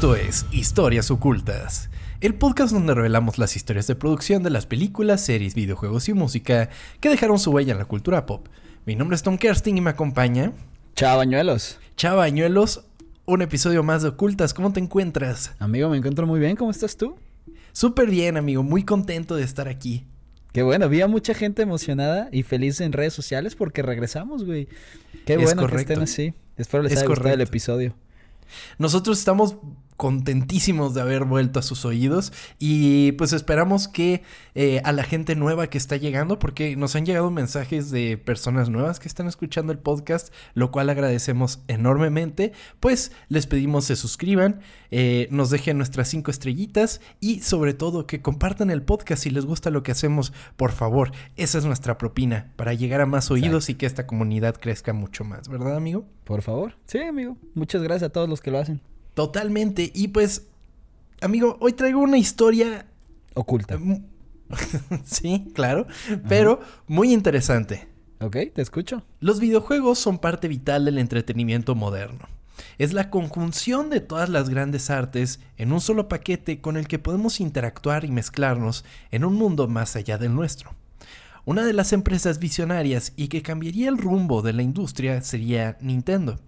Esto es Historias Ocultas, el podcast donde revelamos las historias de producción de las películas, series, videojuegos y música que dejaron su huella en la cultura pop. Mi nombre es Tom Kersting y me acompaña... Chavañuelos. Chavañuelos, un episodio más de Ocultas. ¿Cómo te encuentras? Amigo, me encuentro muy bien. ¿Cómo estás tú? Súper bien, amigo. Muy contento de estar aquí. Qué bueno, vi a mucha gente emocionada y feliz en redes sociales porque regresamos, güey. Qué bueno que estén así. Espero les haya gustado el episodio. Nosotros estamos contentísimos de haber vuelto a sus oídos. Y pues esperamos que eh, a la gente nueva que está llegando, porque nos han llegado mensajes de personas nuevas que están escuchando el podcast, lo cual agradecemos enormemente, pues les pedimos se suscriban, eh, nos dejen nuestras cinco estrellitas y sobre todo que compartan el podcast si les gusta lo que hacemos, por favor, esa es nuestra propina para llegar a más oídos y que esta comunidad crezca mucho más, ¿verdad amigo? Por favor, sí amigo, muchas gracias a todos los que lo hacen. Totalmente. Y pues, amigo, hoy traigo una historia oculta. sí, claro, pero muy interesante. Ok, te escucho. Los videojuegos son parte vital del entretenimiento moderno. Es la conjunción de todas las grandes artes en un solo paquete con el que podemos interactuar y mezclarnos en un mundo más allá del nuestro. Una de las empresas visionarias y que cambiaría el rumbo de la industria sería Nintendo,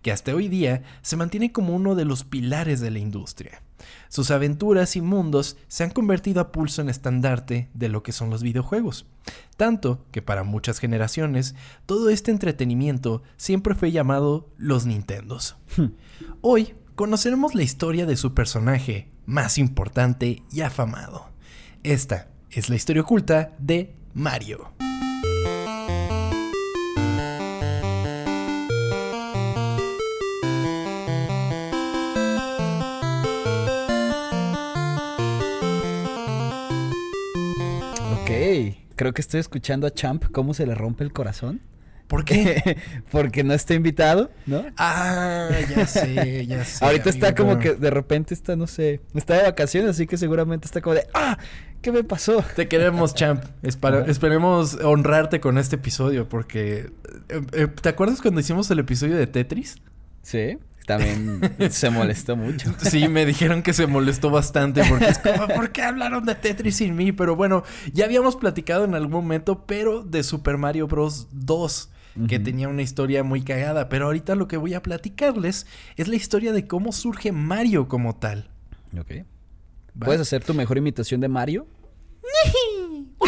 que hasta hoy día se mantiene como uno de los pilares de la industria. Sus aventuras y mundos se han convertido a pulso en estandarte de lo que son los videojuegos, tanto que para muchas generaciones todo este entretenimiento siempre fue llamado los Nintendos. Hmm. Hoy conoceremos la historia de su personaje más importante y afamado. Esta es la historia oculta de Mario. Ok, creo que estoy escuchando a Champ cómo se le rompe el corazón. ¿Por qué? Porque no está invitado, ¿no? Ah, ya sé, ya sé. Ahorita está como que de repente está, no sé, está de vacaciones, así que seguramente está como de, ¡ah! ¿Qué me pasó? Te queremos, champ. esperemos honrarte con este episodio porque... Eh, eh, ¿Te acuerdas cuando hicimos el episodio de Tetris? Sí. También se molestó mucho. Sí, me dijeron que se molestó bastante porque es como, ¿por qué hablaron de Tetris sin mí? Pero bueno, ya habíamos platicado en algún momento, pero de Super Mario Bros. 2 que tenía una historia muy cagada. Pero ahorita lo que voy a platicarles es la historia de cómo surge Mario como tal. Ok. ¿Puedes hacer tu mejor imitación de Mario?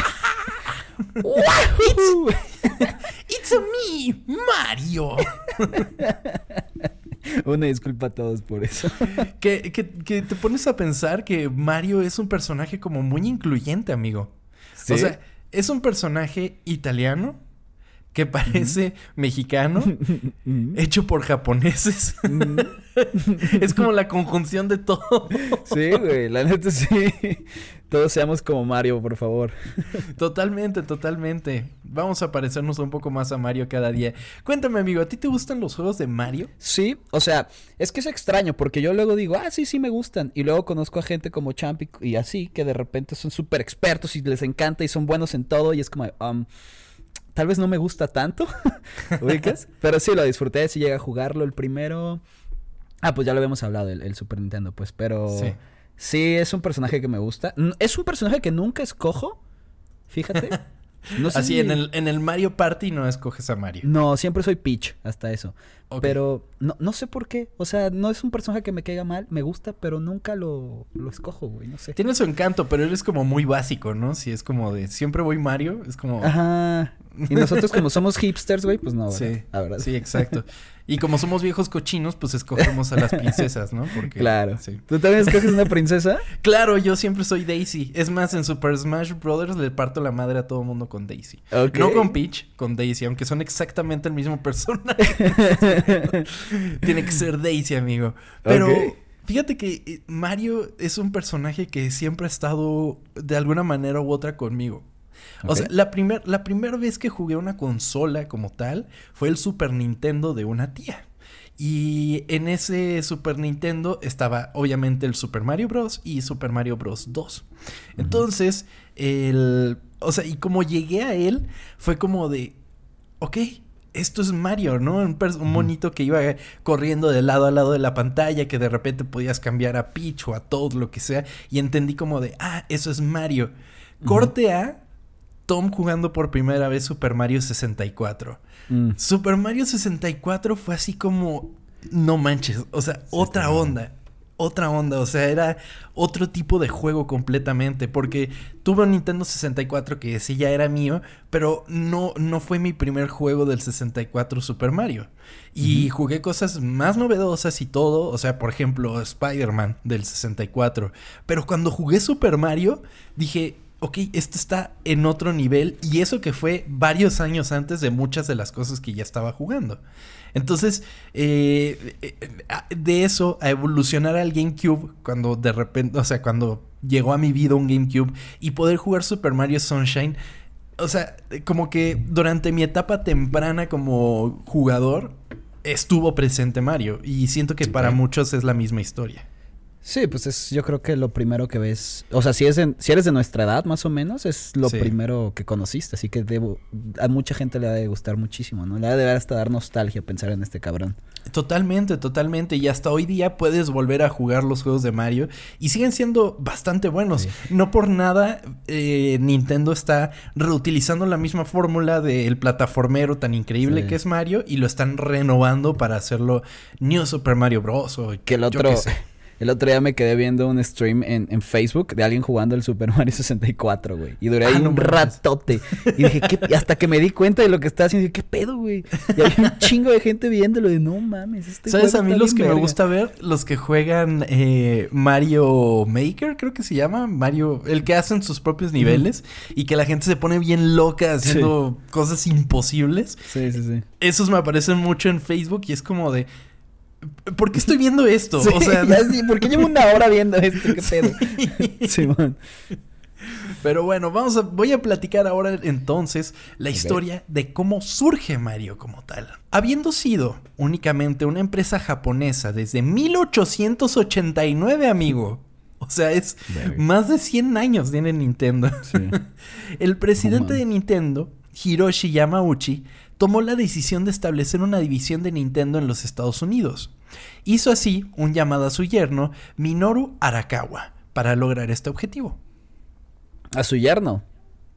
it's, a me, Mario. Una disculpa a todos por eso. que, que, te pones a pensar que Mario es un personaje como muy incluyente, amigo. O sea, es un personaje italiano que parece mexicano, hecho por japoneses. es como la conjunción de todo. sí, güey, la neta sí. Todos seamos como Mario, por favor. Totalmente, totalmente. Vamos a parecernos un poco más a Mario cada día. Cuéntame, amigo, ¿a ti te gustan los juegos de Mario? Sí, o sea, es que es extraño porque yo luego digo, ah, sí, sí me gustan. Y luego conozco a gente como Champ y, así, que de repente son súper expertos y les encanta y son buenos en todo. Y es como, um, tal vez no me gusta tanto, ¿ubicas? Pero sí, lo disfruté, si llega a jugarlo el primero. Ah, pues ya lo habíamos hablado, el, Super Nintendo, pues, pero... Sí. Sí, es un personaje que me gusta. Es un personaje que nunca escojo, fíjate. No sé Así, en, el, en el Mario Party no escoges a Mario. No, siempre soy Peach, hasta eso. Pero no, no sé por qué. O sea, no es un personaje que me caiga mal, me gusta, pero nunca lo, lo escojo, güey. No sé. Tiene su encanto, pero él es como muy básico, ¿no? Si es como de siempre voy Mario, es como. Ajá. Y nosotros, como somos hipsters, güey, pues no, Sí, la verdad. Sí, exacto. Y como somos viejos cochinos, pues escogemos a las princesas, ¿no? Porque, claro. Sí. ¿Tú también escoges una princesa? claro, yo siempre soy Daisy. Es más, en Super Smash Brothers le parto la madre a todo mundo con Daisy. No con Peach, con Daisy, aunque son exactamente el mismo personaje. Tiene que ser Daisy, amigo. Pero fíjate que eh, Mario es un personaje que siempre ha estado de alguna manera u otra conmigo. O sea, la, la primera vez que jugué una consola como tal fue el Super Nintendo de una tía. Y en ese Super Nintendo estaba obviamente el Super Mario Bros. y Super Mario Bros. 2. Entonces, el... O sea, y como llegué a él, fue como de... Ok, esto es Mario, ¿no? Un, monito que iba corriendo de lado a lado de la pantalla, que de repente podías cambiar a Peach o a Toad, lo que sea, y entendí como de, ah, eso es Mario. Corte a Tom jugando por primera vez Super Mario 64. Mm. Super Mario 64 fue así como, no manches, o sea, otra onda otra onda, o sea, era otro tipo de juego completamente, porque tuve un Nintendo 64 que sí ya era mío, pero no, no fue mi primer juego del 64 Super Mario. Y jugué cosas más novedosas y todo, o sea, por ejemplo, Spider-Man del 64, pero cuando jugué Super Mario, dije, ok, esto está en otro nivel y eso que fue varios años antes de muchas de las cosas que ya estaba jugando. Entonces, eh, eh, de eso a evolucionar al GameCube, cuando de repente, o sea, cuando llegó a mi vida un GameCube y poder jugar Super Mario Sunshine, o sea, como que durante mi etapa temprana como jugador, estuvo presente Mario y siento que para muchos es la misma historia. Sí, pues es yo creo que lo primero que ves, o sea, si, es si eres de nuestra edad más o menos, es lo primero que conociste, así que debo, a mucha gente le ha de gustar muchísimo, ¿no? Le ha de hasta dar nostalgia pensar en este cabrón. Totalmente, totalmente, y hasta hoy día puedes volver a jugar los juegos de Mario y siguen siendo bastante buenos. No por nada eh, Nintendo está reutilizando la misma fórmula del plataformero tan increíble que es Mario y lo están renovando para hacerlo New Super Mario Bros. o que el otro... El otro día me quedé viendo un stream en, en Facebook de alguien jugando el Super Mario 64, güey. Y duré ahí ah, un ratote. Y dije, ¿qué? hasta que me di cuenta de lo que estaba haciendo, dije, ¿qué pedo, güey? Y hay un chingo de gente viéndolo. Y no mames, este ¿Sabes a mí los que me gusta ver? Los que juegan eh, Mario Maker, creo que se llama. Mario, el que hacen sus propios niveles. Y que la gente se pone bien loca haciendo cosas imposibles. Sí, sí, sí. Esos me aparecen mucho en Facebook y es como de ¿Por qué estoy viendo esto? o sea, ¿por qué llevo una hora viendo esto? ¿Qué pedo? Sí, Pero bueno, vamos a, voy a platicar ahora entonces la historia de cómo surge Mario como tal. Habiendo sido únicamente una empresa japonesa desde 1889, amigo. O sea, es más de 100 años tiene Nintendo. El presidente de Nintendo, Hiroshi Yamauchi, tomó la decisión de establecer una división de Nintendo en los Estados Unidos. Hizo así un llamado a su yerno, Minoru Arakawa, para lograr este objetivo. ¿A su yerno?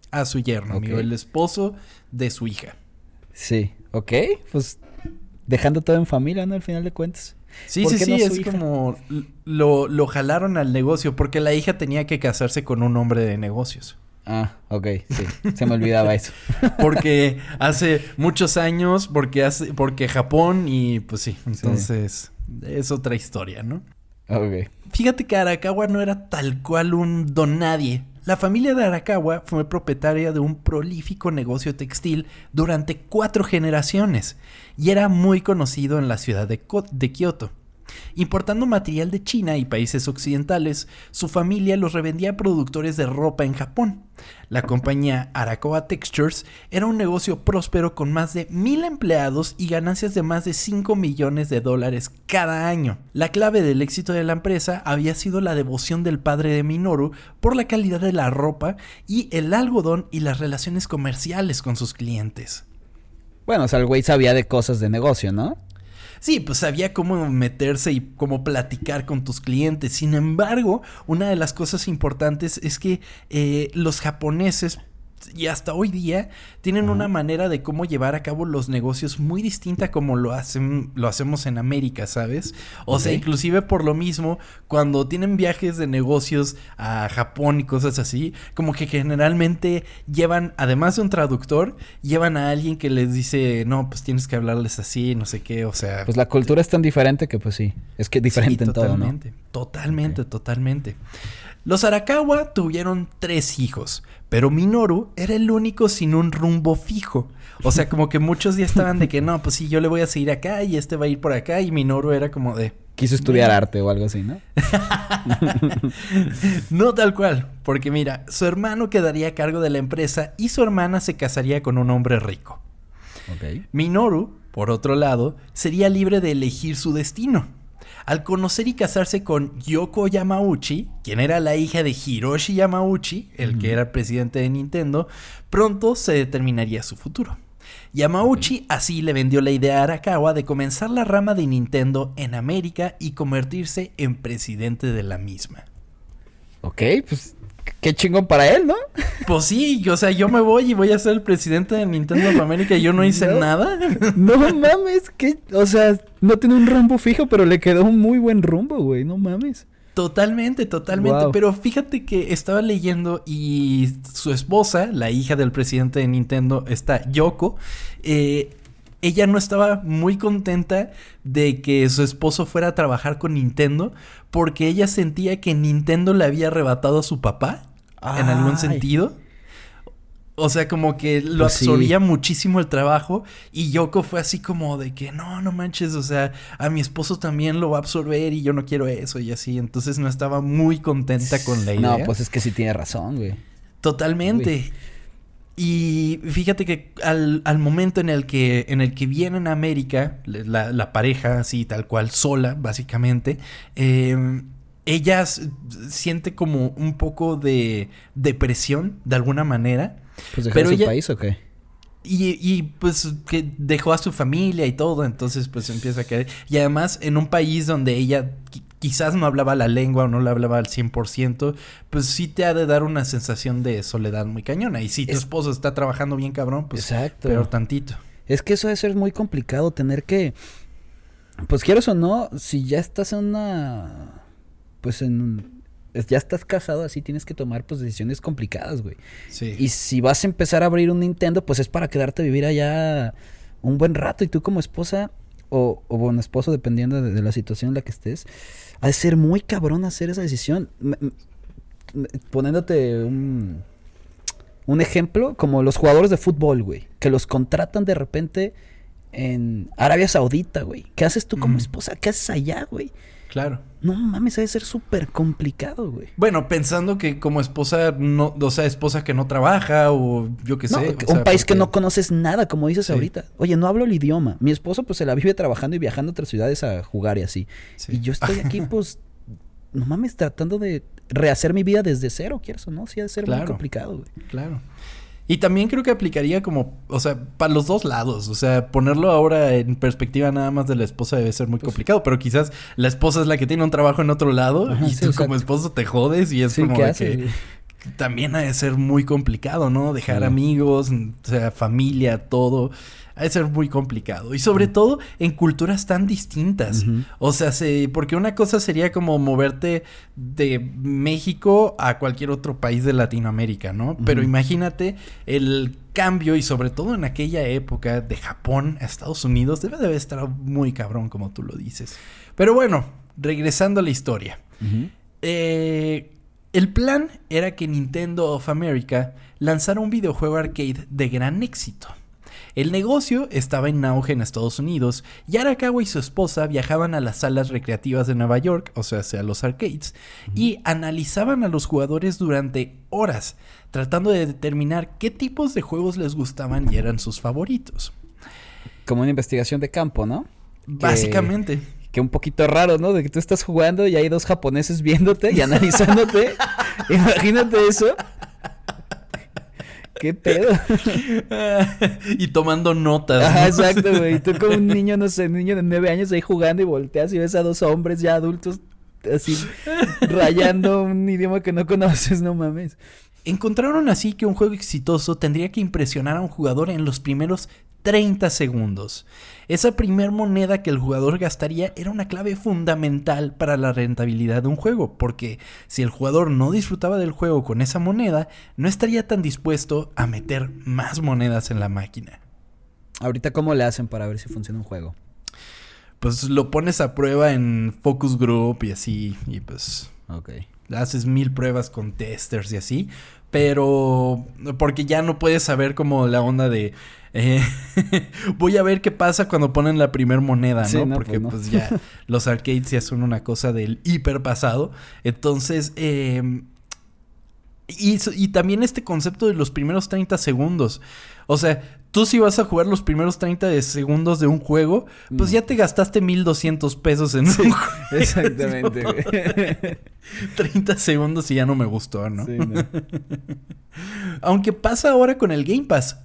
A su yerno, amigo, el esposo de su hija. Sí, ok, pues dejando todo en familia, ¿no? Al final de cuentas. Sí, sí, sí, es como lo, lo jalaron al negocio porque la hija tenía que casarse con un hombre de negocios. Ah, ok, sí. Se me olvidaba eso. porque hace muchos años, porque hace, porque Japón y pues sí, entonces es otra historia, ¿no? Ok. Fíjate que Arakawa no era tal cual un don nadie. La familia de Arakawa fue propietaria de un prolífico negocio textil durante cuatro generaciones y era muy conocido en la ciudad de, de Kioto. Importando material de China y países occidentales, su familia los revendía a productores de ropa en Japón. La compañía Arakoa Textures era un negocio próspero con más de mil empleados y ganancias de más de 5 millones de dólares cada año. La clave del éxito de la empresa había sido la devoción del padre de Minoru por la calidad de la ropa y el algodón y las relaciones comerciales con sus clientes. Bueno, o sabía de cosas de negocio, ¿no? Sí, pues sabía cómo meterse y cómo platicar con tus clientes. Sin embargo, una de las cosas importantes es que eh, los japoneses y hasta hoy día tienen una manera de cómo llevar a cabo los negocios muy distinta como lo hacen lo hacemos en América, ¿sabes? O sea, inclusive por lo mismo cuando tienen viajes de negocios a Japón y cosas así, como que generalmente llevan además de un traductor, llevan a alguien que les dice, "No, pues tienes que hablarles así, no sé qué", o sea, pues la cultura es tan diferente que pues sí, es que es diferente en todo, ¿no? Totalmente, totalmente. Los Arakawa tuvieron tres hijos, pero Minoru era el único sin un rumbo fijo. O sea, como que muchos ya estaban de que no, pues sí, yo le voy a seguir acá y este va a ir por acá y Minoru era como de... Quiso estudiar arte o algo así, ¿no? no tal cual, porque mira, su hermano quedaría a cargo de la empresa y su hermana se casaría con un hombre rico. Minoru, por otro lado, sería libre de elegir su destino. Al conocer y casarse con Yoko Yamauchi, quien era la hija de Hiroshi Yamauchi, el que era presidente de Nintendo, pronto se determinaría su futuro. Yamauchi así le vendió la idea a Arakawa de comenzar la rama de Nintendo en América y convertirse en presidente de la misma. Ok, pues qué chingón para él, ¿no? Pues sí, o sea, yo me voy y voy a ser el presidente de Nintendo of America y yo no hice nada. No mames, que, o sea, no tiene un rumbo fijo, pero le quedó un muy buen rumbo, güey, no mames. Totalmente, totalmente. Pero fíjate que estaba leyendo y su esposa, la hija del presidente de Nintendo, está Yoko. Eh, ella no estaba muy contenta de que su esposo fuera a trabajar con Nintendo porque ella sentía que Nintendo le había arrebatado a su papá en algún sentido. O sea, como que lo pues absorbía muchísimo el trabajo. Y Yoko fue así como de que no, no manches. O sea, a mi esposo también lo va a absorber y yo no quiero eso y así. Entonces no estaba muy contenta con la idea. No, pues es que sí tiene razón, güey. Totalmente. Y fíjate que al, momento en el que, en el que vienen a América, la, pareja así tal cual, sola, básicamente, eh, ella siente como un poco de depresión, de alguna manera. Pues dejó su país o qué? Y, y, pues que dejó a su familia y todo, entonces pues empieza a caer. Y además en un país donde ella quizás no hablaba la lengua o no la hablaba al 100%, pues sí te ha de dar una sensación de soledad muy cañona. Y si tu esposo está trabajando bien cabrón, pues Exacto. peor tantito. Es que eso debe ser muy complicado, tener que, pues quieras o no, si ya estás en una, pues en ya estás casado así, tienes que tomar pues decisiones complicadas, güey. Sí. Y si vas a empezar a abrir un Nintendo, pues es para quedarte a vivir allá un buen rato. Y tú como esposa, o, o bueno, esposo, dependiendo de, la situación en la que estés, ha de ser muy cabrón hacer esa decisión. poniéndote un, un ejemplo, como los jugadores de fútbol, güey, que los contratan de repente en Arabia Saudita, güey. ¿Qué haces tú como esposa? ¿Qué haces allá, güey? Claro. No mames, debe ser súper complicado, güey. Bueno, pensando que como esposa, no, o sea, esposa que no trabaja o yo qué sé. un país que no conoces nada, como dices ahorita. Oye, no hablo el idioma. Mi esposo pues se la vive trabajando y viajando a otras ciudades a jugar y así. Y yo estoy aquí pues, no mames, tratando de rehacer mi vida desde cero, ¿quieres o no? Sí, ha de ser muy complicado, güey. Claro. Y también creo que aplicaría como, o sea, para los dos lados. O sea, ponerlo ahora en perspectiva nada más de la esposa debe ser muy pues complicado. Pero quizás la esposa es la que tiene un trabajo en otro lado y tú como esposo te jodes y es como que también ha de ser muy complicado, ¿no? Dejar amigos, o sea, familia, todo ha de ser muy complicado. Y sobre todo en culturas tan distintas. O sea, se, porque una cosa sería como moverte de México a cualquier otro país de Latinoamérica, ¿no? Pero imagínate el cambio y sobre todo en aquella época de Japón a Estados Unidos debe de estar muy cabrón como tú lo dices. Pero bueno, regresando a la historia. Eh, el plan era que Nintendo of America lanzara un videojuego arcade de gran éxito. El negocio estaba en auge en Estados Unidos y Arakawa y su esposa viajaban a las salas recreativas de Nueva York, o sea, a los arcades, y analizaban a los jugadores durante horas, tratando de determinar qué tipos de juegos les gustaban y eran sus favoritos. Como una investigación de campo, ¿no? Básicamente. Que, un poquito raro, ¿no? De que tú estás jugando y hay dos japoneses viéndote y analizándote. Imagínate eso. ¿Qué pedo? y tomando notas. Ajá, exacto, güey. Tú como un niño, no sé, un niño de nueve años ahí jugando y volteas y ves a dos hombres ya adultos así rayando un idioma que no conoces, no mames. Encontraron así que un juego exitoso tendría que impresionar a un jugador en los primeros 30 segundos. Esa primer moneda que el jugador gastaría era una clave fundamental para la rentabilidad de un juego, porque si el jugador no disfrutaba del juego con esa moneda, no estaría tan dispuesto a meter más monedas en la máquina. Ahorita, ¿cómo le hacen para ver si funciona un juego? Pues lo pones a prueba en focus group y así, y pues... Ok. Haces mil pruebas con testers y así, pero porque ya no puedes saber como la onda de eh, voy a ver qué pasa cuando ponen la primer moneda, ¿no? Porque pues, pues, ya los arcades ya son una cosa del hiper pasado. Entonces, em, y, y, también este concepto de los primeros 30 segundos. O sea, tú si vas a jugar los primeros 30 segundos de un juego, pues mm. ya te gastaste 1200 pesos en un juego. Exactamente. 30 segundos y ya no me gustó, ¿no? Aunque pasa ahora con el Game Pass.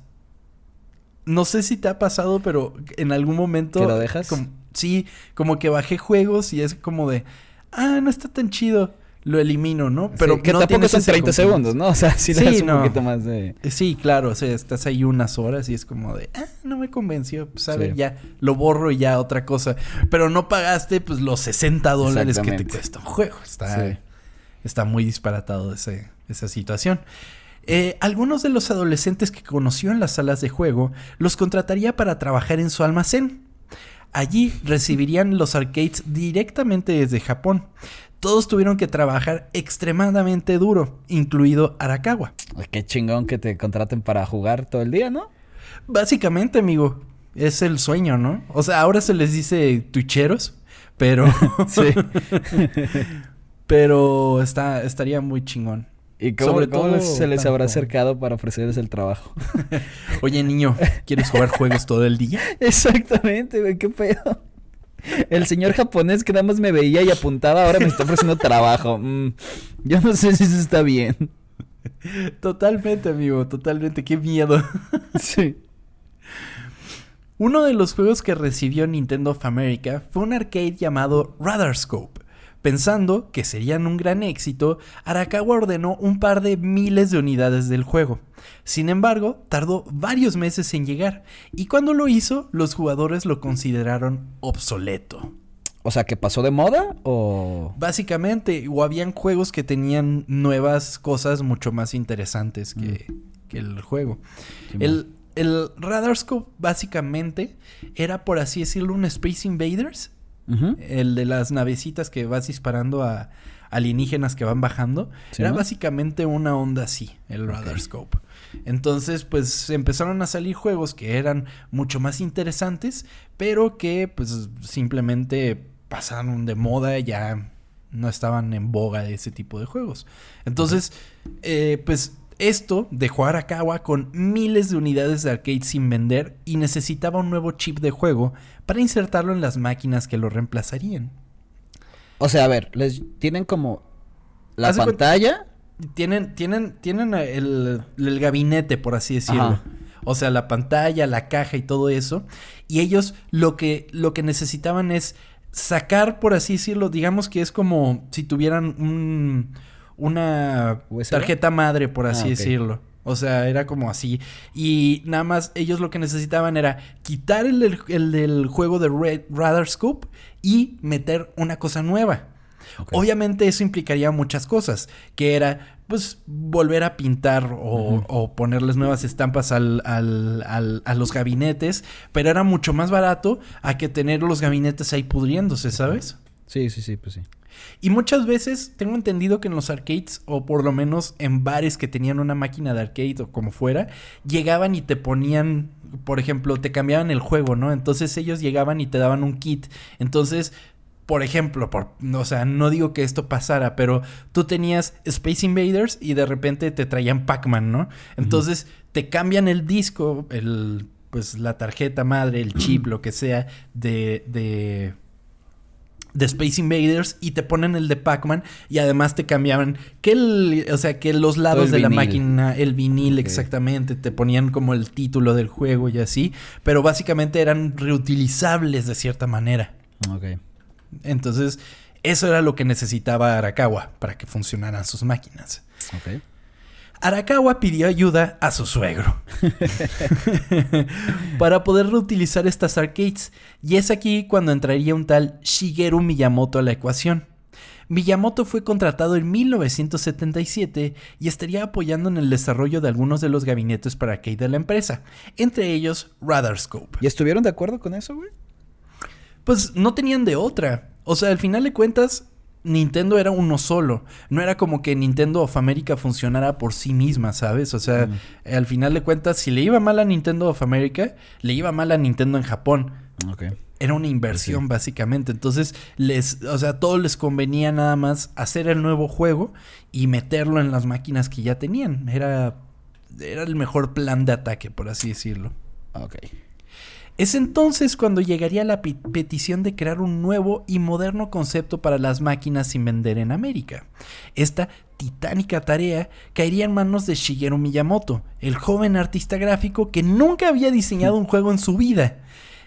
no sé si te ha pasado, pero en algún momento... ¿Que lo dejas? sí, como que bajé juegos y es como de, ah, no está tan chido lo elimino, ¿no? Pero que tampoco son 30 segundos, ¿no? O sea, si le un poquito más de... Eh, sí, claro, o sea, estás ahí unas horas y es como de, ah, no me convenció, pues a ver, ya, lo borro y ya otra cosa. Pero no pagaste, pues, los 60 dólares que te cuesta un juego. Está, está muy disparatado ese, esa situación. Eh, algunos de los adolescentes que conoció en las salas de juego los contrataría para trabajar en su almacén. Allí recibirían los arcades directamente desde Japón todos tuvieron que trabajar extremadamente duro, incluido Arakawa. Qué chingón que te contraten para jugar todo el día, ¿no? Básicamente, amigo, es el sueño, ¿no? O sea, ahora se les dice tucheros, pero... sí. pero está, estaría muy chingón. ¿Y cómo, Sobre todo se les habrá acercado para ofrecerles el trabajo? Oye, niño, ¿quieres jugar juegos todo el día? Exactamente, güey, qué pedo. El señor japonés que nada más me veía y apuntaba ahora me está ofreciendo trabajo. Mm, yo no sé si eso está bien. Totalmente, amigo, totalmente. Qué miedo. Sí. Uno de los juegos que recibió Nintendo of America fue un arcade llamado Radarscope. Pensando que serían un gran éxito, Arakawa ordenó un par de miles de unidades del juego. Sin embargo, tardó varios meses en llegar, y cuando lo hizo, los jugadores lo consideraron obsoleto. O sea, que pasó de moda o... Básicamente, o habían juegos que tenían nuevas cosas mucho más interesantes que, mm. el juego. el, el Radarscope básicamente era, por así decirlo, un Space Invaders, el de las navecitas que vas disparando a alienígenas que van bajando. Era básicamente una onda así, el Radar Scope. Entonces, pues empezaron a salir juegos que eran mucho más interesantes, pero que pues simplemente pasaron de moda, ya no estaban en boga de ese tipo de juegos. Entonces, eh, pues esto dejó a Arakawa con miles de unidades de arcade sin vender y necesitaba un nuevo chip de juego para insertarlo en las máquinas que lo reemplazarían. O sea, a ver, les tienen como la pantalla. Tienen, tienen, tienen el, gabinete, por así decirlo. O sea, la pantalla, la caja y todo eso. Y ellos lo que, lo que necesitaban es sacar, por así decirlo, digamos que es como si tuvieran un una tarjeta madre, por así ah, decirlo. O sea, era como así. Y nada más ellos lo que necesitaban era quitar el, del juego de Red, Radar Scoop y meter una cosa nueva. Obviamente eso implicaría muchas cosas, que era pues volver a pintar o, ponerles nuevas estampas al, al, a los gabinetes, pero era mucho más barato a que tener los gabinetes ahí pudriéndose, ¿sabes? Sí, sí, sí, pues sí. Y muchas veces tengo entendido que en los arcades, o por lo menos en bares que tenían una máquina de arcade o como fuera, llegaban y te ponían, por ejemplo, te cambiaban el juego, ¿no? Entonces ellos llegaban y te daban un kit. Entonces, por ejemplo, por, o sea, no digo que esto pasara, pero tú tenías Space Invaders y de repente te traían Pac-Man, ¿no? Entonces te cambian el disco, el, pues la tarjeta madre, el chip, lo que sea, de, de de Space Invaders y te ponen el de Pac-Man y además te cambiaban que el, o sea, que los lados de la máquina, el vinil exactamente, te ponían como el título del juego y así, pero básicamente eran reutilizables de cierta manera. Ok. Entonces, eso era lo que necesitaba Arakawa para que funcionaran sus máquinas. Ok. Arakawa pidió ayuda a su suegro para poder reutilizar estas arcades, y es aquí cuando entraría un tal Shigeru Miyamoto a la ecuación. Miyamoto fue contratado en 1977 y estaría apoyando en el desarrollo de algunos de los gabinetes para arcade de la empresa, entre ellos Radarscope. ¿Y estuvieron de acuerdo con eso, güey? Pues no tenían de otra. O sea, al final de cuentas, Nintendo era uno solo. No era como que Nintendo of America funcionara por sí misma, ¿sabes? O sea, al final de cuentas, si le iba mal a Nintendo of America, le iba mal a Nintendo en Japón. Era una inversión, básicamente. Entonces, les, o sea, todo les convenía nada más hacer el nuevo juego y meterlo en las máquinas que ya tenían. Era, era el mejor plan de ataque, por así decirlo. Ok. Es entonces cuando llegaría la petición de crear un nuevo y moderno concepto para las máquinas sin vender en América. Esta titánica tarea caería en manos de Shigeru Miyamoto, el joven artista gráfico que nunca había diseñado un juego en su vida.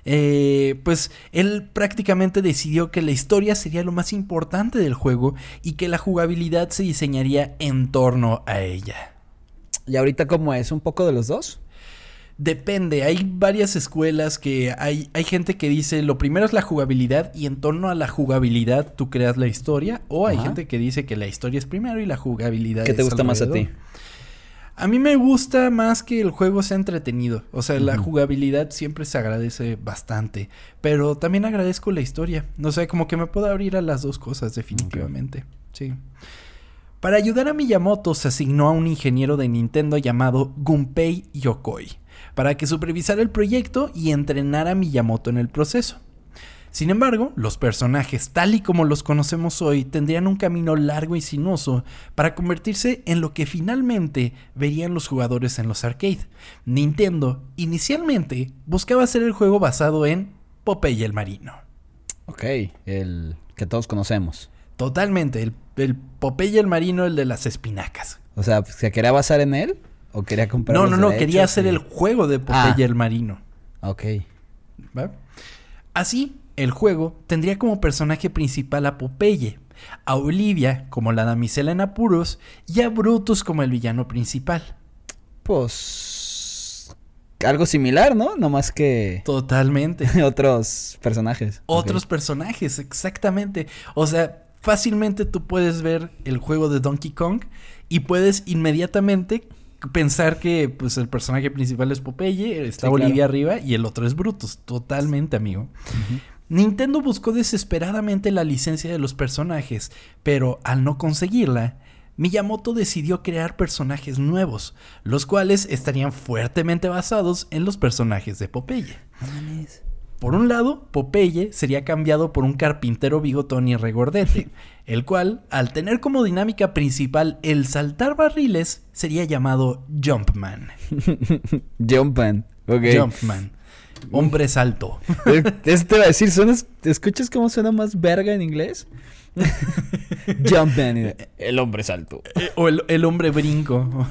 Eh, pues él prácticamente decidió que la historia sería lo más importante del juego y que la jugabilidad se diseñaría en torno a ella. ¿Y ahorita cómo es? ¿Un poco de los dos? Depende, hay varias escuelas que hay, hay gente que dice lo primero es la jugabilidad y en torno a la jugabilidad tú creas la historia o hay gente que dice que la historia es primero y la jugabilidad ¿Qué te gusta más a ti? A mí me gusta más que el juego sea entretenido. O sea, la jugabilidad siempre se agradece bastante. Pero también agradezco la historia. No sé, como que me puedo abrir a las dos cosas, definitivamente. Sí. Para ayudar a Miyamoto se asignó a un ingeniero de Nintendo llamado Gunpei Yokoi para que supervisara el proyecto y entrenara a Miyamoto en el proceso. Sin embargo, los personajes tal y como los conocemos hoy tendrían un camino largo y sinuoso para convertirse en lo que finalmente verían los jugadores en los arcades. Nintendo inicialmente buscaba hacer el juego basado en Popeye el Marino. Ok, el que todos conocemos. Totalmente, el, el Popeye el Marino, el de las espinacas. O sea, ¿se quería basar en él? ¿O quería comprar No, no, no, quería hacer el juego de Popeye ah. el Marino. Ok. Así, el juego tendría como personaje principal a Popeye, a Olivia como la damisela en apuros y a Brutus como el villano principal. Pues algo similar, ¿no? No más que totalmente otros personajes. Otros personajes, exactamente. O sea, fácilmente tú puedes ver el juego de Donkey Kong y puedes inmediatamente pensar que pues el personaje principal es Popeye, está Olivia arriba y el otro es Brutus, totalmente amigo. Nintendo buscó desesperadamente la licencia de los personajes, pero al no conseguirla, Miyamoto decidió crear personajes nuevos, los cuales estarían fuertemente basados en los personajes de Popeye. Por un lado, Popeye sería cambiado por un carpintero bigotón y regordete, el cual, al tener como dinámica principal el saltar barriles, sería llamado Jumpman. Jumpman, ok. Jumpman. Hombre salto. Eso te va a decir, ¿escuchas cómo suena más verga en inglés? Jumpman, el hombre salto. Eh, o el, el hombre brinco.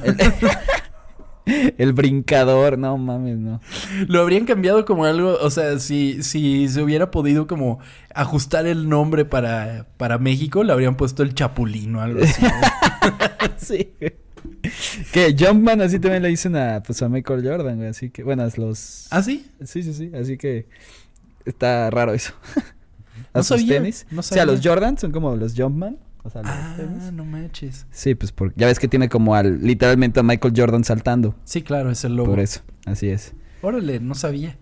El brincador, no mames, no. Lo habrían cambiado como algo, o sea, si, si se hubiera podido como ajustar el nombre para, para México, le habrían puesto el chapulino o algo así. sí. Que Jumpman así también le dicen a, pues, a Michael Jordan, güey. Así que, bueno, los... ¿Ah, sí? Sí, sí, sí. Así que está raro eso. a sus tenis. O sea, los Jordan son como los Jumpman ah, no manches. Sí, pues porque ya ves que tiene como al literalmente a Michael Jordan saltando. Sí, claro, es el logo. Por eso, así es. Órale, no sabía.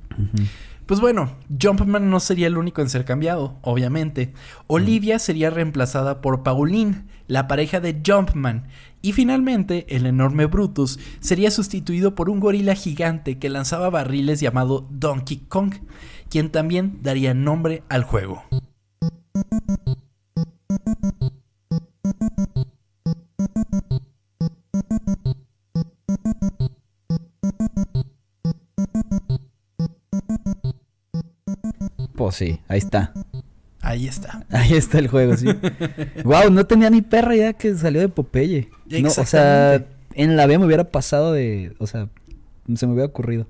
Pues bueno, Jumpman no sería el único en ser cambiado, obviamente. Olivia sería reemplazada por Pauline, la pareja de Jumpman. Y finalmente, el enorme Brutus sería sustituido por un gorila gigante que lanzaba barriles llamado Donkey Kong, quien también daría nombre al juego. Pues sí, ahí está. Ahí está. Ahí está el juego, sí. wow, no tenía ni perra idea que salió de Popeye. No, o sea, en la vida me hubiera pasado de. O sea, se me hubiera ocurrido.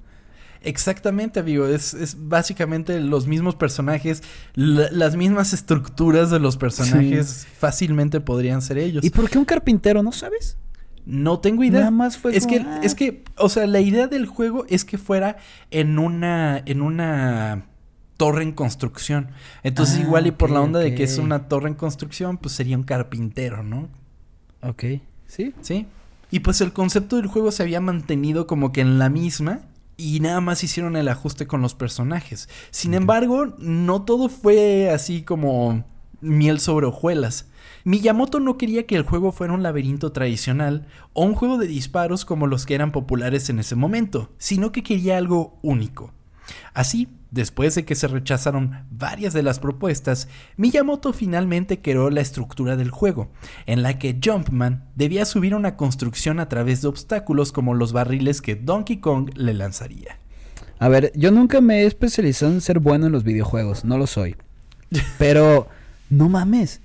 Exactamente, amigo. Es, básicamente los mismos personajes, las mismas estructuras de los personajes fácilmente podrían ser ellos. ¿Y por qué un carpintero? ¿No sabes? No tengo idea. Nada más fue es que ah. es que, o sea, la idea del juego es que fuera en una en una torre en construcción. Entonces, ah, igual y por la onda de que es una torre en construcción, pues sería un carpintero, ¿no? Ok. Sí. Sí. Y pues el concepto del juego se había mantenido como que en la misma y nada más hicieron el ajuste con los personajes. Sin embargo, no todo fue así como miel sobre hojuelas. Miyamoto no quería que el juego fuera un laberinto tradicional o un juego de disparos como los que eran populares en ese momento, sino que quería algo único. Así, Después de que se rechazaron varias de las propuestas, Miyamoto finalmente creó la estructura del juego, en la que Jumpman debía subir una construcción a través de obstáculos como los barriles que Donkey Kong le lanzaría. A ver, yo nunca me he especializado en ser bueno en los videojuegos, no lo soy. Pero, no mames,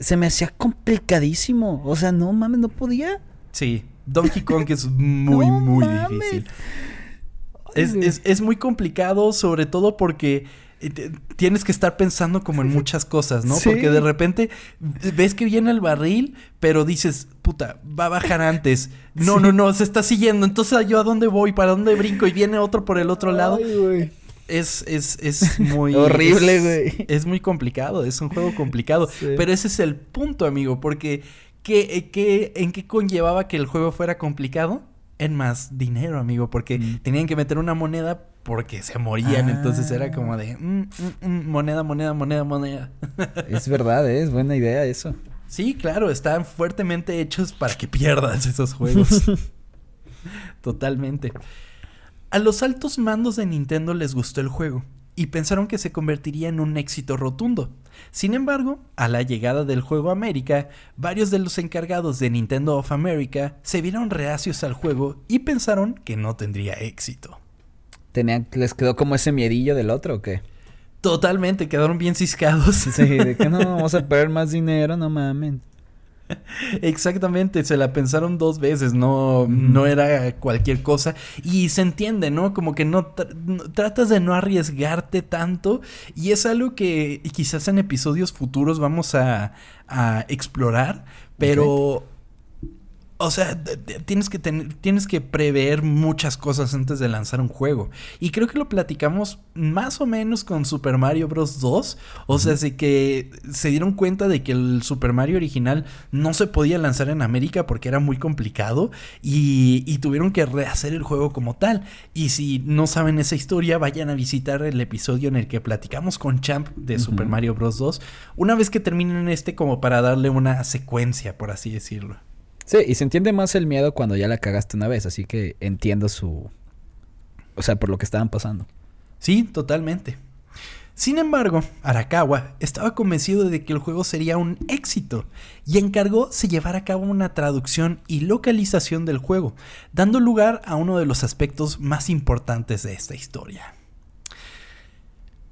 se me hacía complicadísimo. O sea, no mames, no podía. Sí, Donkey Kong es muy, No muy mames. difícil. Es, es- es muy complicado, sobre todo porque eh, tienes que estar pensando como en muchas cosas, ¿no? Sí. Porque de repente ves que viene el barril, pero dices, puta, va a bajar antes. No, no, no, se está siguiendo. Entonces, ¿yo a dónde voy? ¿Para dónde brinco? Y viene otro por el otro lado. Es, es, es muy... Horrible, güey. Es muy complicado, es un juego complicado. Sí. Pero ese es el punto, amigo, porque ¿qué, qué- ¿en qué conllevaba que el juego fuera complicado? En más dinero, amigo, porque Mm. tenían que meter una moneda porque se morían. Entonces era Ah. como de mm, mm, mm, moneda, moneda, moneda, moneda. Es verdad, ¿eh? es buena idea eso. Sí, claro, están fuertemente hechos para que pierdas esos juegos. Totalmente. A los altos mandos de Nintendo les gustó el juego y pensaron que se convertiría en un éxito rotundo. Sin embargo, a la llegada del juego a América, varios de los encargados de Nintendo of America se vieron reacios al juego y pensaron que no tendría éxito. Tenían, ¿Les quedó como ese miedillo del otro o qué? Totalmente, quedaron bien ciscados. Sí, de que no vamos a perder más dinero, no mamen. Exactamente, se la pensaron dos veces, no, no era cualquier cosa. Y se entiende, ¿no? Como que no, tr- no- tratas de no arriesgarte tanto. Y es algo que quizás en episodios futuros vamos a, a explorar. Pero. O sea, tienes que tener, tienes que prever muchas cosas antes de lanzar un juego. Y creo que lo platicamos más o menos con Super Mario Bros. 2. O sea, de que se dieron cuenta de que el Super Mario original no se podía lanzar en América porque era muy complicado. Y, y tuvieron que rehacer el juego como tal. Y si no saben esa historia, vayan a visitar el episodio en el que platicamos con Champ de Super. Mario Bros. 2. Una vez que terminen este, como para darle una secuencia, por así decirlo. Sí, y se entiende más el miedo cuando ya la cagaste una vez, así que entiendo su... O sea, por lo que estaban pasando. Sí, totalmente. Sin embargo, Arakawa estaba convencido de que el juego sería un éxito y encargó se llevara a cabo una traducción y localización del juego, dando lugar a uno de los aspectos más importantes de esta historia.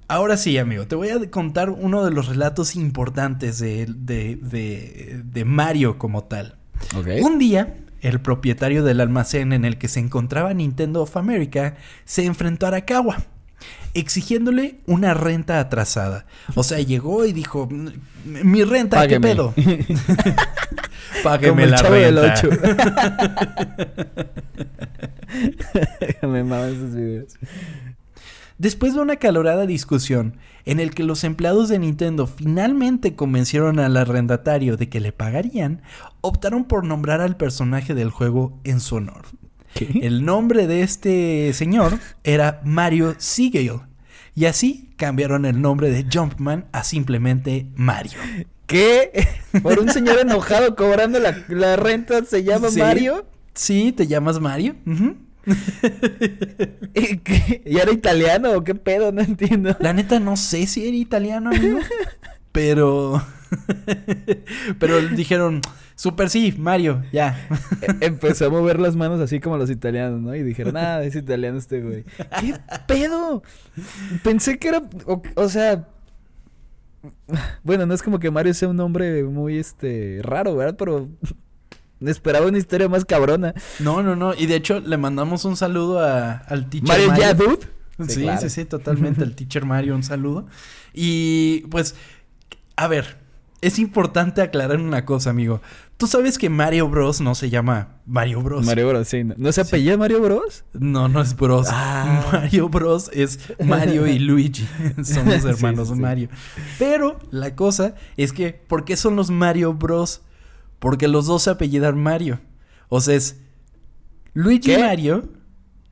Ahora sí, amigo, te voy a contar uno de los relatos importantes de, de- de- de Mario como tal. Un día, el propietario del almacén en el que se encontraba Nintendo of America se enfrentó a Arakawa, exigiéndole una renta atrasada. O sea, llegó y dijo, "Mm, mi renta, Págueme". ¿qué pedo? Como Págueme el la Chavo del renta. Ocho. Me maman esos videos. Después de una calorada discusión en el que los empleados de Nintendo finalmente convencieron al arrendatario de que le pagarían, optaron por nombrar al personaje del juego en su honor. ¿Qué? El nombre de este señor era Mario Seagale. Y así cambiaron el nombre de Jumpman a simplemente Mario. ¿Qué? Por un señor enojado cobrando la, la renta se llama Sí. Mario. ¿Sí? ¿Te llamas Mario? ¿Y era italiano o qué pedo? No entiendo. La neta no sé si era italiano, amigo. pero... pero dijeron, super sí, Mario, ya. E- Empezó a mover las manos así como los italianos, ¿no? Y dijeron, ah, es italiano este güey. ¿Qué pedo? Pensé que era, o, o sea... Bueno, no es como que Mario sea un nombre muy, este, raro, ¿verdad? Pero esperaba una historia más cabrona. No, no, no. Y de hecho le mandamos un saludo a- al teacher Mario, Mario. ya, dude. Sí, Sí, sí, claro. sí, totalmente. Al teacher Mario, un saludo. Y pues, a ver, es importante aclarar una cosa, amigo. Tú sabes que Mario Bros no se llama Mario Bros. Mario Bros, sí. ¿No, ¿No se apellida Mario Bros? No, no es Bros. Ah. Mario Bros es Mario y Luigi. son los Sí, hermanos sí, sí. Mario. Pero la cosa es que, ¿por qué son los Mario Bros? Porque los dos se apellidan Mario. O sea, es Luigi ¿Qué? Mario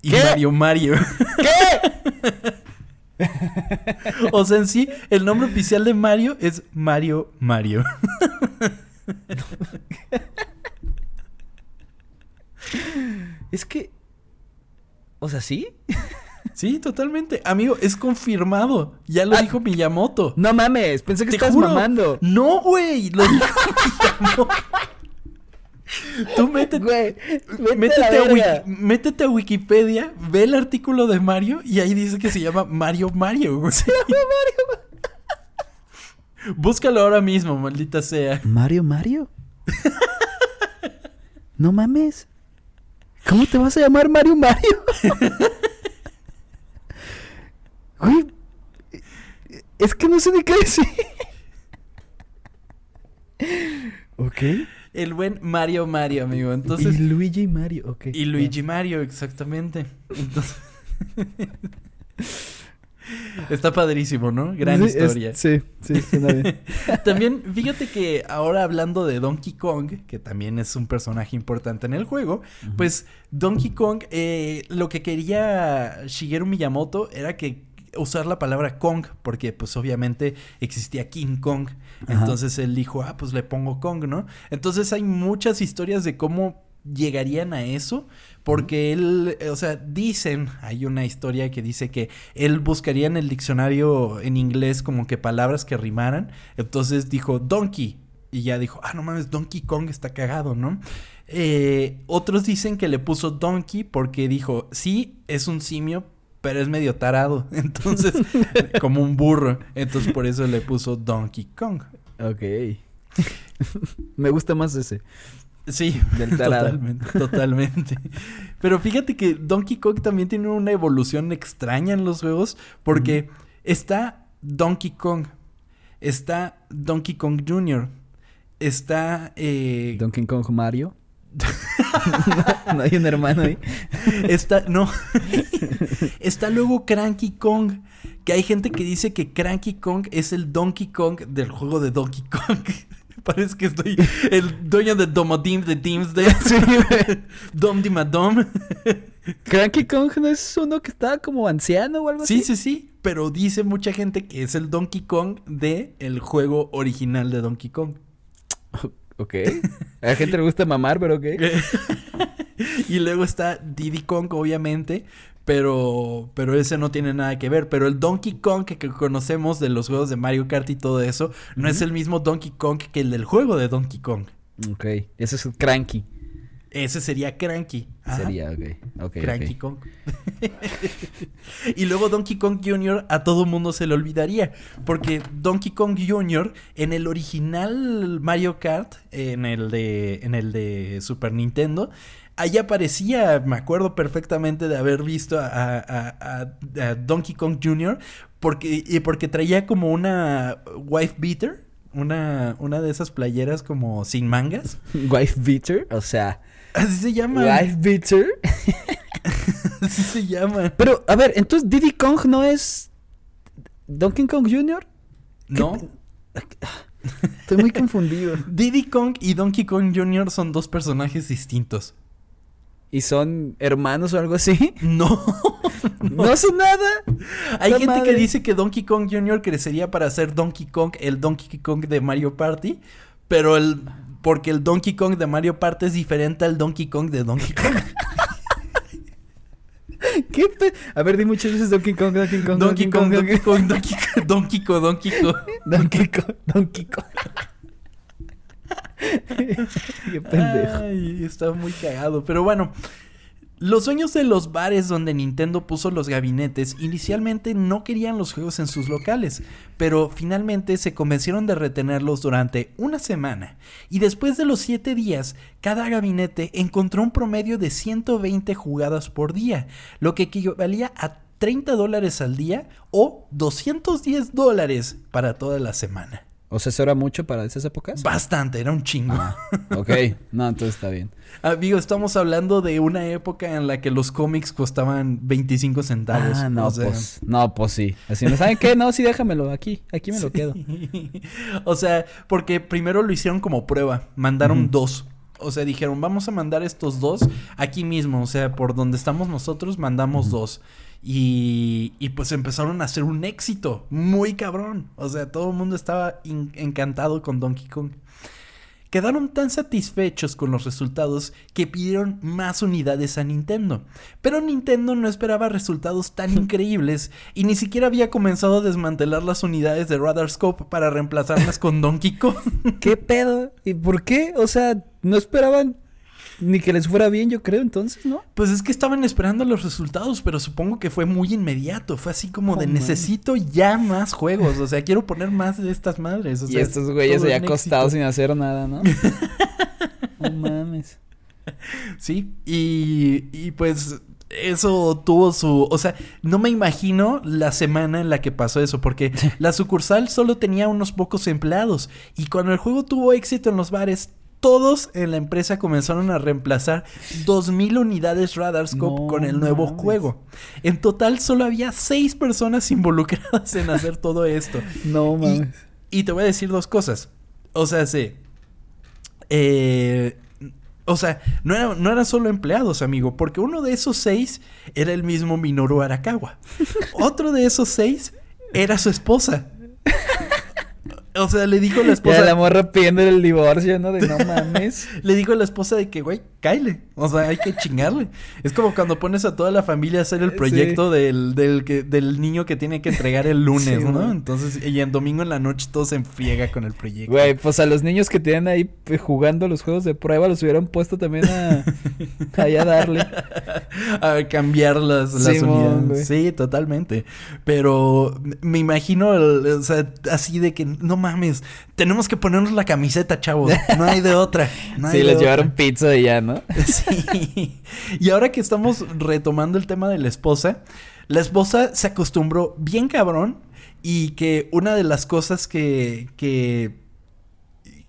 y ¿Qué? Mario Mario. ¿Qué? o sea, en sí, el nombre oficial de Mario es Mario Mario. Es que... O sea, ¿sí? Sí, totalmente. Amigo, es confirmado. Ya lo Ah. dijo Miyamoto. No mames, pensé que Te estás juro. mamando. No, güey. Lo dijo Miyamoto. Tú métete, Güey, vete métete, a Wiki- métete a Wikipedia, ve el artículo de Mario y ahí dice que se llama Mario Mario, güey. Búscalo ahora mismo, maldita sea. ¿Mario Mario? no mames. ¿Cómo te vas a llamar Mario Mario? Güey. Es que no sé ni qué decir. ok. El buen Mario Mario, amigo. Entonces, y Luigi Mario, ok. Y Luigi Mario, exactamente. Entonces... Está padrísimo, ¿no? Gran Sí, es- historia. sí, sí, suena bien. También, fíjate que ahora hablando de Donkey Kong, que también es un personaje importante en el juego, pues Donkey Kong, eh, lo que quería Shigeru Miyamoto era que usar la palabra Kong, porque pues obviamente existía King Kong. Ajá. Entonces él dijo, ah, pues le pongo Kong, ¿no? Entonces hay muchas historias de cómo llegarían a eso, porque él, o sea, dicen, hay una historia que dice que él buscaría en el diccionario en inglés como que palabras que rimaran, entonces dijo Donkey, y ya dijo, ah, no mames, Donkey Kong está cagado, ¿no? Eh, otros dicen que le puso Donkey porque dijo, sí, es un simio, pero es medio tarado, entonces, como un burro, entonces por eso le puso Donkey Kong. ok. Me gusta más ese. Sí, Del tarado. totalmente, totalmente. Pero fíjate que Donkey Kong también tiene una evolución extraña en los juegos porque está Donkey Kong, está Donkey Kong Jr., está eh, Donkey Kong Mario. no hay un hermano ahí. está no está luego Cranky Kong, que hay gente que dice que Cranky Kong es el Donkey Kong del juego de Donkey Kong. Parece que estoy el dueño de Domodim de Dims de Sí. Dom Dimadom. Cranky Kong no es uno que estaba como anciano o algo Sí, así. sí, sí. Pero dice mucha gente que es el Donkey Kong de el juego original de Donkey Kong. Ok. A la gente le gusta mamar, pero ok. y luego está Diddy Kong, obviamente. Pero, pero ese no tiene nada que ver. Pero el Donkey Kong que, que conocemos de los juegos de Mario Kart y todo eso, no es el mismo Donkey Kong que el del juego de Donkey Kong. Ok. Ese es el Cranky. Ese sería Cranky. Ajá. Sería, ok. Ok. Cranky. Kong. y luego Donkey Kong Jr. a todo mundo se le olvidaría. Porque Donkey Kong Jr. en el original Mario Kart, en el de, en el de Super Nintendo, ahí aparecía, me acuerdo perfectamente de haber visto a, a- a- a- a Donkey Kong Jr. Porque, y porque traía como una wife beater. Una, una de esas playeras como sin mangas. Wife Beater, o sea, Así se llama. Wife Beater. Así se llama. Pero, a ver, entonces Diddy Kong no es Donkey Kong Jr. No. Estoy muy confundido. Diddy Kong y Donkey Kong Jr. son dos personajes distintos. ¿Y son hermanos o algo así? No. No, son nada. Hay ¡La gente madre! que dice que Donkey Kong Jr. crecería para ser Donkey Kong, el Donkey Kong de Mario Party, pero el porque el Donkey Kong de Mario Party es diferente al Donkey Kong de Donkey Kong. ¿Qué pe- A ver, di muchas veces Donkey Kong, Donkey Kong, Donkey Kong, Donkey Kong, Donkey Kong, Donkey Kong, Donkey Kong. Donkey Kong, Donkey Kong. Qué pendejo. Ay, está muy cagado. Pero bueno, los dueños de los bares donde Nintendo puso los gabinetes inicialmente no querían los juegos en sus locales, pero finalmente se convencieron de retenerlos durante una semana. Y después de los 7 días, cada gabinete encontró un promedio de 120 jugadas por día, lo que equivalía a 30 dólares al día o 210 dólares para toda la semana. O sea, ¿eso era mucho para esas épocas? Bastante, era un chingo. Ah, ok. No, entonces está bien. Amigo, estamos hablando de una época en la que los cómics costaban 25 centavos. Ah, no, o sea, pues, no, pues sí. Así, ¿no saben qué? No, sí, déjamelo aquí. Aquí me lo quedo. o sea, porque primero lo hicieron como prueba. Mandaron dos. O sea, dijeron, vamos a mandar estos dos aquí mismo. O sea, por donde estamos nosotros, mandamos dos. Y, y pues empezaron a hacer un éxito muy cabrón. O sea, todo el mundo estaba encantado con Donkey Kong. quedaron tan satisfechos con los resultados que pidieron más unidades a Nintendo. Pero Nintendo no esperaba resultados tan increíbles y ni siquiera había comenzado a desmantelar las unidades de Radar Scope para reemplazarlas con Donkey Kong. ¿Qué pedo? ¿Y por qué? O sea, no esperaban ni que les fuera bien, yo creo, entonces, ¿no? Pues es que estaban esperando los resultados, pero supongo que fue muy inmediato. Fue así como de necesito ya más juegos. O sea, quiero poner más de estas madres. O y estos güeyes ya acostados sin hacer nada, ¿no? no mames. Sí, y, y pues eso tuvo su... O sea, no me imagino la semana en la que pasó eso, porque la sucursal solo tenía unos pocos empleados. Y cuando el juego tuvo éxito en los bares, todos en la empresa comenzaron a reemplazar 2000 unidades Radarscope con el nuevo juego. En total solo había 6 personas involucradas en hacer todo esto. No mames. Y, te voy a decir dos cosas. O sea, sí. Eh, o sea, no, no eran solo empleados, amigo, porque uno de esos seis era el mismo Minoru Arakawa. Otro de esos seis era su esposa. O sea, le dijo a la esposa. Ya la morra pidiendo el divorcio, ¿no? De no mames. le dijo a la esposa de que, güey, cáile. O sea, hay que chingarle. Es como cuando pones a toda la familia a hacer el proyecto del, del, que, del niño que tiene que entregar el lunes, ¿no? Entonces, y en domingo en la noche todo se enfriega con el proyecto. Güey, pues a los niños que tienen ahí eh, jugando los juegos de prueba los hubieran puesto también a. ahí a darle. a cambiar las, las unidades. Sí, totalmente. Pero me imagino, o sea, así de que no mames, tenemos que ponernos la camiseta, chavos. No hay de otra. sí, les llevaron pizza y ya, ¿no? sí. Y ahora que estamos retomando el tema de la esposa, la esposa se acostumbró bien cabrón y que una de las cosas que, que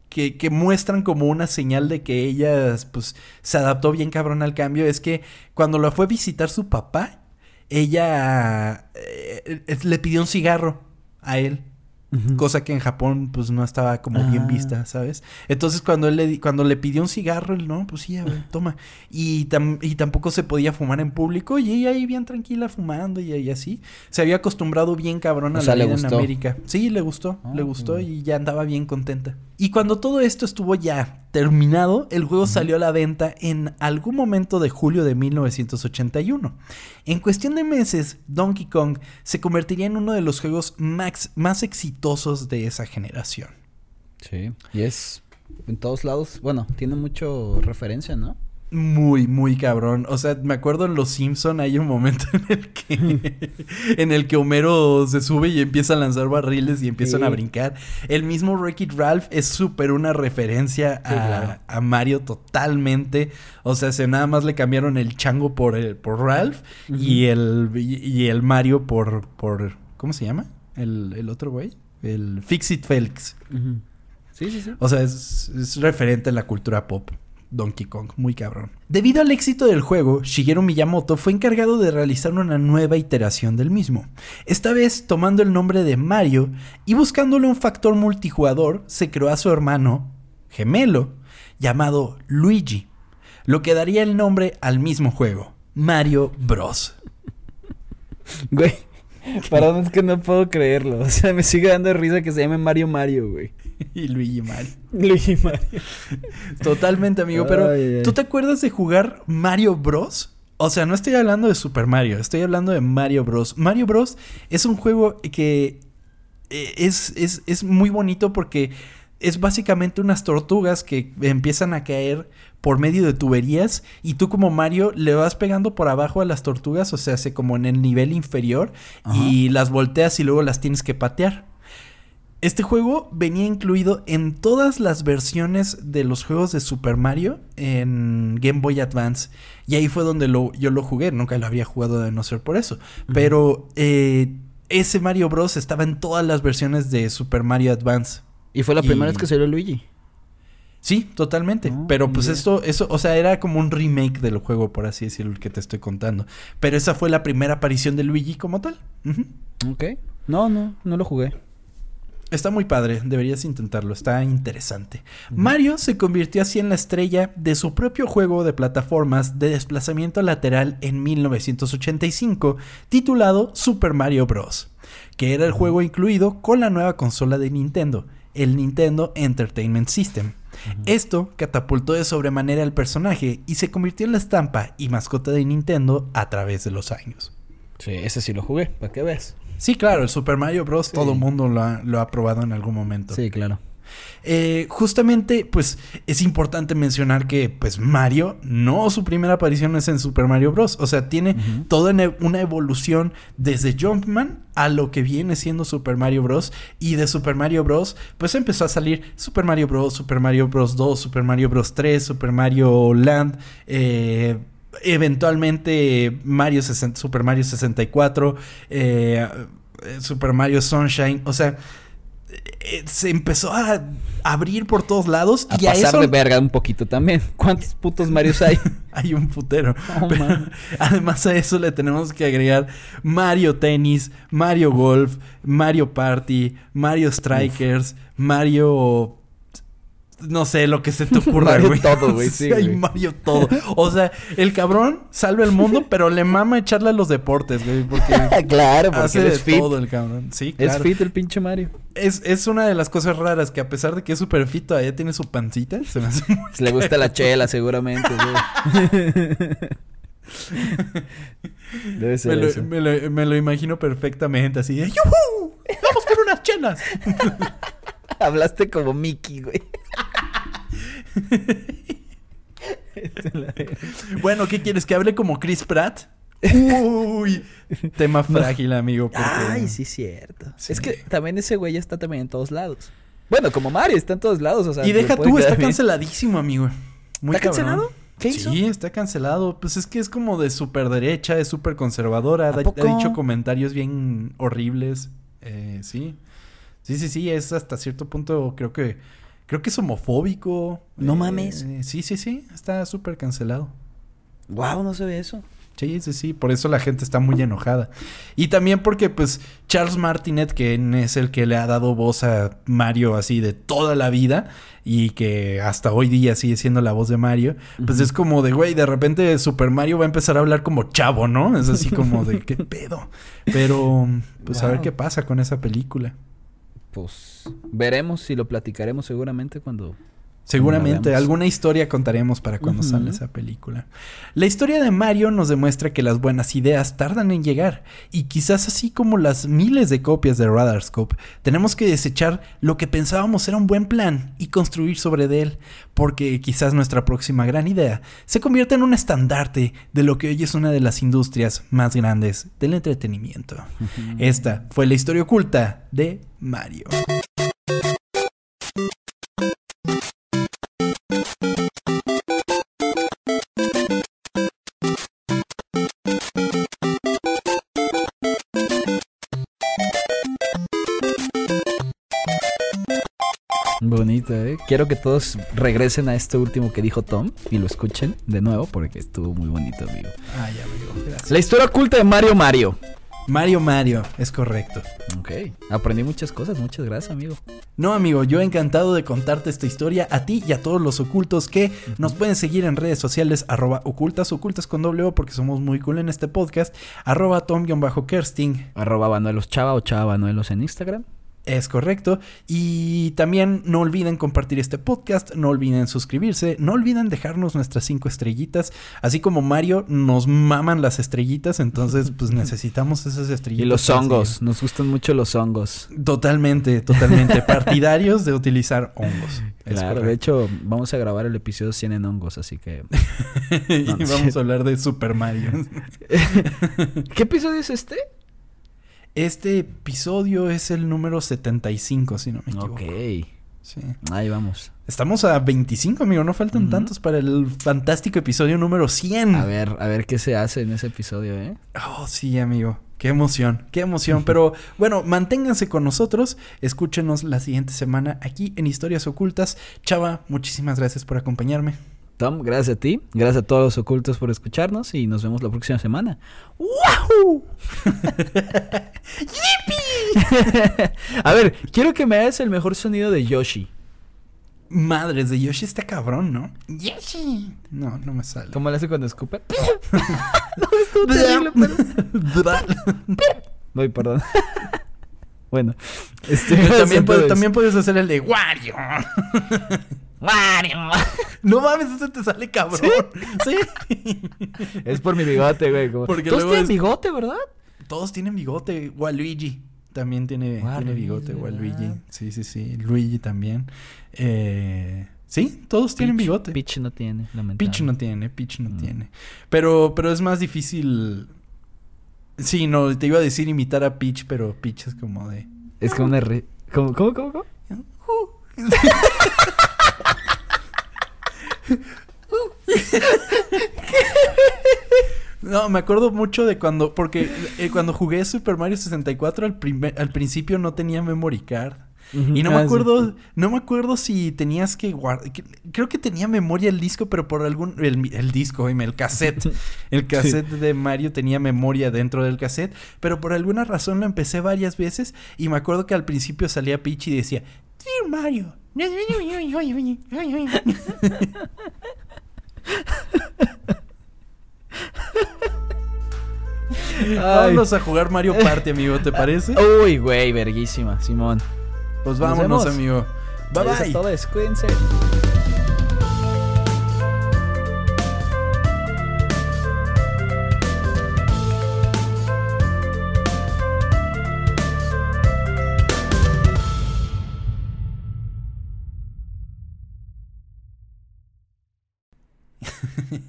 que, que, muestran como una señal de que ella pues, se adaptó bien cabrón al cambio es que cuando la fue a visitar su papá, ella eh, le pidió un cigarro a él. Cosa que en Japón pues no estaba como bien ah. vista, ¿sabes? Entonces cuando él le cuando le pidió un cigarro, él no, pues sí, a ver, toma. Y, y tampoco se podía fumar en público y ella ahí bien tranquila fumando y, así. Se había acostumbrado bien cabrón a la vida en América. Sí, le gustó, ah, le gustó y ya andaba bien contenta. Y cuando todo esto estuvo ya terminado, el juego salió a la venta en algún momento de julio de 1981. En cuestión de meses, Donkey Kong se convertiría en uno de los juegos más, más exitosos de esa generación. Sí, y es en todos lados, bueno, tiene mucho referencia, ¿no? muy, muy cabrón. O sea, me acuerdo en Los Simpson hay un momento en el que en el que Homero se sube y empieza a lanzar barriles y empiezan a brincar. El mismo Wreck-It Ralph es súper una referencia a, Mario totalmente. O sea, se nada más le cambiaron el chango por el, por Ralph y el y, el Mario por por ¿cómo se llama? El, el otro güey, el Fixit Felix. Sí, sí, sí. O sea, es, es referente a la cultura pop. Donkey Kong, muy cabrón. Debido al éxito del juego, Shigeru Miyamoto fue encargado de realizar una nueva iteración del mismo. Esta vez tomando el nombre de Mario y buscándole un factor multijugador, se creó a su hermano gemelo llamado Luigi, lo que daría el nombre al mismo juego, Mario Bros. Güey, perdón, es que no puedo creerlo. O sea, me sigue dando risa que se llame Mario Mario, güey. y Luigi Mario. Luigi Mario. Totalmente, amigo. Pero, ¿tú te acuerdas de jugar Mario Bros? O sea, no estoy hablando de Super Mario, estoy hablando de Mario Bros. Mario Bros. es un juego que eh, es, es, es muy bonito porque es básicamente unas tortugas que empiezan a caer por medio de tuberías y tú como Mario le vas pegando por abajo a las tortugas, o sea, hace como en el nivel inferior y las volteas y luego las tienes que patear. Este juego venía incluido en todas las versiones de los juegos de Super Mario en Game Boy Advance. Y ahí fue donde lo, yo lo jugué. Nunca lo había jugado de no ser por eso. Pero eh, ese Mario Bros. estaba en todas las versiones de Super Mario Advance. ¿Y fue la primera vez que salió Luigi? Sí, totalmente. Ah, Pero pues esto, eso, o sea, era como un remake del juego, por así decirlo, el que te estoy contando. Pero esa fue la primera aparición de Luigi como tal. Ok. No, no, no lo jugué. Está muy padre, deberías intentarlo, está interesante. Mario se convirtió así en la estrella de su propio juego de plataformas de desplazamiento lateral en 1985, titulado Super Mario Bros., que era el juego incluido con la nueva consola de Nintendo, el Nintendo Entertainment System. Esto catapultó de sobremanera al personaje y se convirtió en la estampa y mascota de Nintendo a través de los años. Sí, ese sí lo jugué, para que ves. Sí, claro, el Super Mario Bros. todo el mundo lo ha, lo ha probado en algún momento. Sí, claro. Eh, justamente, pues es importante mencionar que, pues Mario, no su primera aparición es en Super Mario Bros. O sea, tiene toda una evolución desde Jumpman a lo que viene siendo Super Mario Bros. Y de Super Mario Bros. Pues empezó a salir Super Mario Bros., Super Mario Bros. 2, Super Mario Bros. 3, Super Mario Land, eh, eventualmente Mario Super Mario 64, eh, Super Mario Sunshine, o sea, se empezó a abrir por todos lados. A y pasar a eso... de verga un poquito también. ¿Cuántos putos Marios hay? hay un putero. además a eso le tenemos que agregar Mario Tennis, Mario Golf, Mario Party, Mario Strikers, Mario no sé, lo que se te ocurra, Mario todo, güey. Sí, hay Mario todo. O sea, el cabrón salva el mundo, pero le mama echarle a los deportes, güey. Porque claro, porque hace es fit. todo el cabrón. Sí, claro. Es fit el pinche Mario. Es, es una de las cosas raras que a pesar de que es súper fit, todavía tiene su pancita. Se me hace muy Le gusta la chela, seguramente, güey. Debe ser me, eso. Lo, me, lo, me, lo, imagino perfectamente así de ¡Yuhu! ¡Vamos por unas chelas! Hablaste como Mickey, güey. bueno, ¿qué quieres? ¿Que hable como Chris Pratt? Uy, tema frágil, amigo. Ay, sí, cierto. Es que también ese güey está también en todos lados. Bueno, como Mario, está en todos lados. O sea, y deja tú, está canceladísimo, amigo. Muy ¿Está cancelado? ¿Qué hizo? Sí, está cancelado. Pues es que es como de súper derecha, es súper conservadora. Ha, dicho comentarios bien horribles. Eh, sí. Sí, sí, sí, es hasta cierto punto, creo que Creo que es homofóbico. No mames. Eh, sí, sí, sí. Está súper cancelado. Wow, no se ve eso. Sí, sí, sí. Por eso la gente está muy enojada. Y también porque, pues, Charles Martinet, que es el que le ha dado voz a Mario así de toda la vida y que hasta hoy día sigue siendo la voz de Mario, pues es como de, güey, de repente Super Mario va a empezar a hablar como chavo, ¿no? Es así como de, ¿qué pedo? Pero, pues, a ver qué pasa con esa película pues veremos si lo platicaremos seguramente cuando Seguramente, alguna historia contaremos para cuando sale esa película. La historia de Mario nos demuestra que las buenas ideas tardan en llegar, y quizás así como las miles de copias de Radarscope, tenemos que desechar lo que pensábamos era un buen plan y construir sobre de él, porque quizás nuestra próxima gran idea se convierta en un estandarte de lo que hoy es una de las industrias más grandes del entretenimiento. Esta fue la historia oculta de Mario. Bonito, ¿eh? Quiero que todos regresen a este último que dijo Tom y lo escuchen de nuevo porque estuvo muy bonito, amigo. Ay, amigo, gracias. La historia oculta de Mario Mario. Mario Mario, es correcto. Ok, aprendí muchas cosas, muchas gracias, amigo. No, amigo, yo encantado de contarte esta historia a ti y a todos los ocultos que nos pueden seguir en redes sociales, arroba ocultas, ocultas con doble O, porque somos muy cool en este podcast, arroba tom-kersting. Arroba Banuelos Chava o Chava Banuelos en Instagram. Es correcto. Y también no olviden compartir este podcast, no olviden suscribirse, no olviden dejarnos nuestras cinco estrellitas. Así como Mario nos maman las estrellitas, entonces pues necesitamos esas estrellitas. Y los hongos, nos gustan mucho los hongos. Totalmente, totalmente. Partidarios de utilizar hongos. Claro, de hecho vamos a grabar el episodio 100 en hongos, así que... y vamos a hablar de Super Mario. ¿Qué episodio es este? Este episodio es el número 75, si no me equivoco. Ok. Sí. Ahí vamos. Estamos a 25, amigo. No faltan tantos para el fantástico episodio número 100. A ver, a ver qué se hace en ese episodio, ¿eh? Oh, sí, amigo. Qué emoción, qué emoción. Pero bueno, manténganse con nosotros. Escúchenos la siguiente semana aquí en Historias Ocultas. Chava, muchísimas gracias por acompañarme. Tom, gracias a ti. Gracias a todos los ocultos por escucharnos y nos vemos la próxima semana. ¡Wahoo! a ver, quiero que me hagas el mejor sonido de Yoshi. Madres, de Yoshi está cabrón, ¿no? Yoshi. No, no me sale. ¿Cómo le hace cuando escupe? no, estuvo terrible, pero... Voy, perdón. Bueno, este, también, puedes, también puedes hacer el de Wario. No mames, eso te sale cabrón. Sí. Es por mi bigote, güey. como- Porque Todos tienen es- bigote, ¿verdad? Todos tienen bigote. Waluigi también tiene, tiene Waluigi, bigote. Waluigi. ¿verdad? Sí, sí, sí. Luigi también. Eh, sí, todos tienen bigote. Peach no tiene, lamentable. Peach no tiene, Peach no Mm. tiene. Pero, pero es más difícil. Sí, no, te iba a decir imitar a Peach, pero Peach es como de. Es como una... re- ¿Cómo, cómo, cómo? cómo? No, me acuerdo mucho de cuando, porque eh, cuando jugué Super Mario 64 al, primer, al principio no tenía memory card. Y no me Ah, sí. acuerdo, no me acuerdo si tenías que guardar, creo que tenía memoria el disco, pero por algún, el, el disco, el cassette, el cassette de Mario tenía memoria dentro del cassette, pero por alguna razón lo empecé varias veces y me acuerdo que al principio salía Peach y decía, Dear Mario. Vámonos a jugar Mario Party, amigo, ¿te parece? Uy, güey, verguísima, Simón. Pues Nos vámonos, amigo. Bye Adiós a bye. todos, cuídense.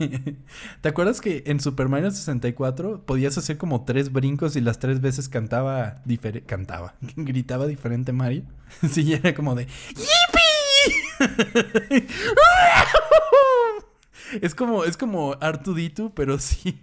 ¿Te acuerdas que en Super Mario 64 podías hacer como tres brincos y las tres veces cantaba diferente, cantaba, gritaba diferente Mario? Sí, era como de ¡Yipi! es como, es como R2D2, pero sin...